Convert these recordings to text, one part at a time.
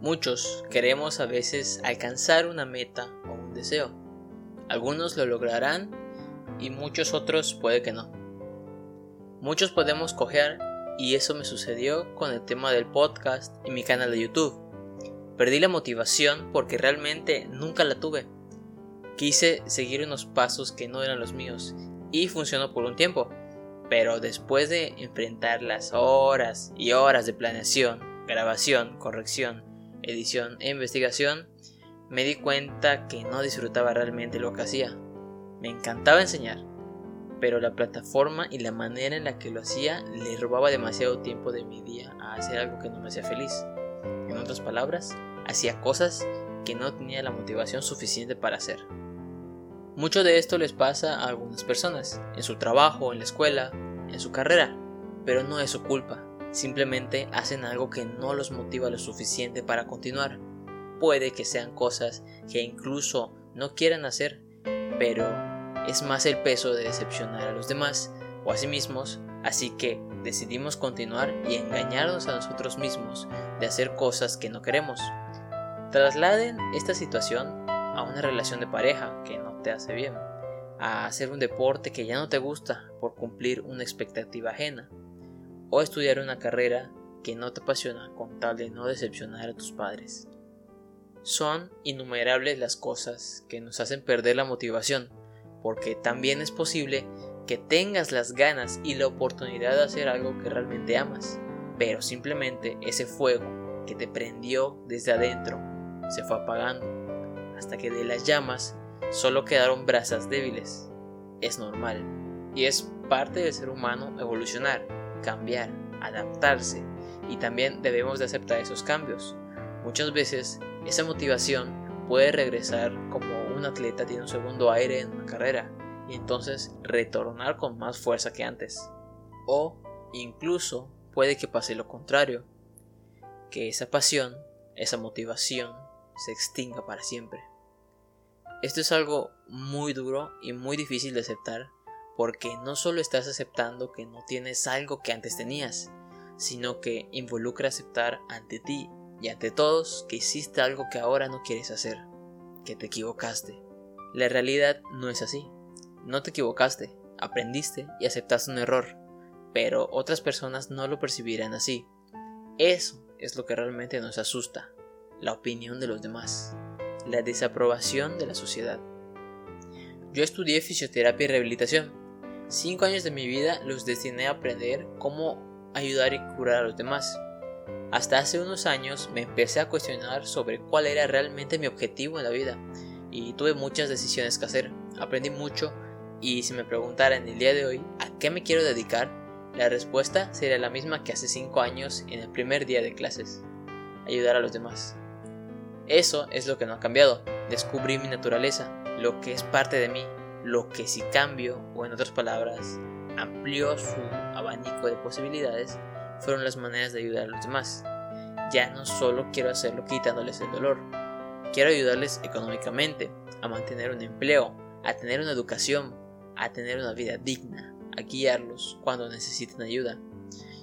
Muchos queremos a veces alcanzar una meta o un deseo. Algunos lo lograrán y muchos otros puede que no. Muchos podemos coger y eso me sucedió con el tema del podcast y mi canal de YouTube. Perdí la motivación porque realmente nunca la tuve. Quise seguir unos pasos que no eran los míos y funcionó por un tiempo, pero después de enfrentar las horas y horas de planeación, grabación, corrección, edición e investigación, me di cuenta que no disfrutaba realmente lo que hacía. Me encantaba enseñar, pero la plataforma y la manera en la que lo hacía le robaba demasiado tiempo de mi día a hacer algo que no me hacía feliz. En otras palabras, hacía cosas que no tenía la motivación suficiente para hacer. Mucho de esto les pasa a algunas personas, en su trabajo, en la escuela, en su carrera, pero no es su culpa. Simplemente hacen algo que no los motiva lo suficiente para continuar. Puede que sean cosas que incluso no quieran hacer, pero es más el peso de decepcionar a los demás o a sí mismos, así que decidimos continuar y engañarnos a nosotros mismos de hacer cosas que no queremos. Trasladen esta situación a una relación de pareja que no te hace bien, a hacer un deporte que ya no te gusta por cumplir una expectativa ajena, o estudiar una carrera que no te apasiona con tal de no decepcionar a tus padres. Son innumerables las cosas que nos hacen perder la motivación, porque también es posible que tengas las ganas y la oportunidad de hacer algo que realmente amas, pero simplemente ese fuego que te prendió desde adentro se fue apagando, hasta que de las llamas solo quedaron brasas débiles. Es normal, y es parte del ser humano evolucionar cambiar, adaptarse y también debemos de aceptar esos cambios. Muchas veces esa motivación puede regresar como un atleta tiene un segundo aire en una carrera y entonces retornar con más fuerza que antes. O incluso puede que pase lo contrario, que esa pasión, esa motivación se extinga para siempre. Esto es algo muy duro y muy difícil de aceptar porque no solo estás aceptando que no tienes algo que antes tenías, sino que involucra aceptar ante ti y ante todos que hiciste algo que ahora no quieres hacer, que te equivocaste. La realidad no es así. No te equivocaste, aprendiste y aceptaste un error, pero otras personas no lo percibirán así. Eso es lo que realmente nos asusta, la opinión de los demás, la desaprobación de la sociedad. Yo estudié fisioterapia y rehabilitación Cinco años de mi vida los destiné a aprender cómo ayudar y curar a los demás. Hasta hace unos años me empecé a cuestionar sobre cuál era realmente mi objetivo en la vida y tuve muchas decisiones que hacer. Aprendí mucho y si me preguntaran el día de hoy a qué me quiero dedicar, la respuesta sería la misma que hace cinco años en el primer día de clases. Ayudar a los demás. Eso es lo que no ha cambiado. Descubrí mi naturaleza, lo que es parte de mí, lo que si cambio, o en otras palabras, amplió su abanico de posibilidades, fueron las maneras de ayudar a los demás. Ya no solo quiero hacerlo quitándoles el dolor, quiero ayudarles económicamente, a mantener un empleo, a tener una educación, a tener una vida digna, a guiarlos cuando necesiten ayuda.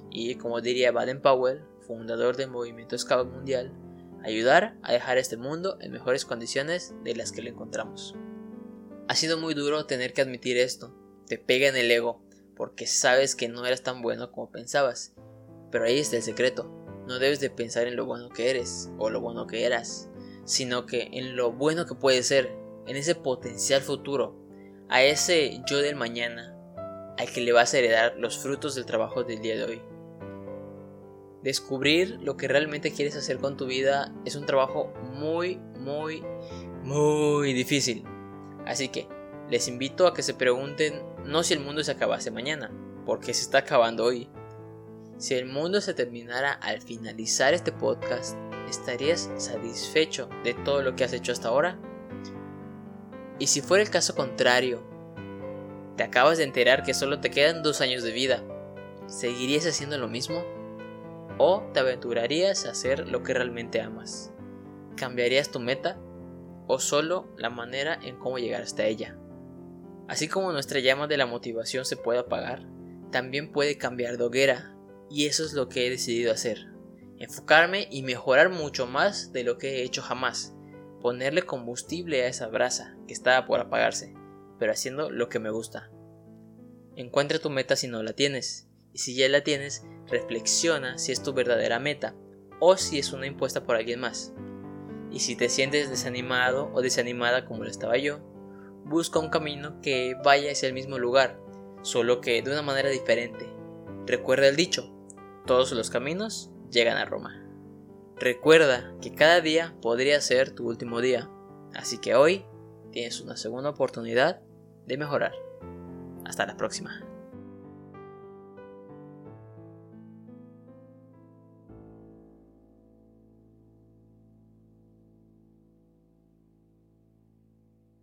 Y como diría Baden Powell, fundador del movimiento Scout Mundial, ayudar a dejar este mundo en mejores condiciones de las que lo encontramos. Ha sido muy duro tener que admitir esto. Te pega en el ego, porque sabes que no eras tan bueno como pensabas. Pero ahí está el secreto. No debes de pensar en lo bueno que eres o lo bueno que eras, sino que en lo bueno que puedes ser, en ese potencial futuro, a ese yo del mañana, al que le vas a heredar los frutos del trabajo del día de hoy. Descubrir lo que realmente quieres hacer con tu vida es un trabajo muy, muy, muy difícil. Así que les invito a que se pregunten no si el mundo se acabase mañana, porque se está acabando hoy. Si el mundo se terminara al finalizar este podcast, ¿estarías satisfecho de todo lo que has hecho hasta ahora? Y si fuera el caso contrario, te acabas de enterar que solo te quedan dos años de vida, ¿seguirías haciendo lo mismo? ¿O te aventurarías a hacer lo que realmente amas? ¿Cambiarías tu meta? O solo la manera en cómo llegar hasta ella. Así como nuestra llama de la motivación se puede apagar, también puede cambiar de hoguera, y eso es lo que he decidido hacer. enfocarme y mejorar mucho más de lo que he hecho jamás, ponerle combustible a esa brasa que estaba por apagarse, pero haciendo lo que me gusta. Encuentra tu meta si no la tienes, y si ya la tienes, reflexiona si es tu verdadera meta o si es una impuesta por alguien más. Y si te sientes desanimado o desanimada como lo estaba yo, busca un camino que vaya hacia el mismo lugar, solo que de una manera diferente. Recuerda el dicho, todos los caminos llegan a Roma. Recuerda que cada día podría ser tu último día, así que hoy tienes una segunda oportunidad de mejorar. Hasta la próxima.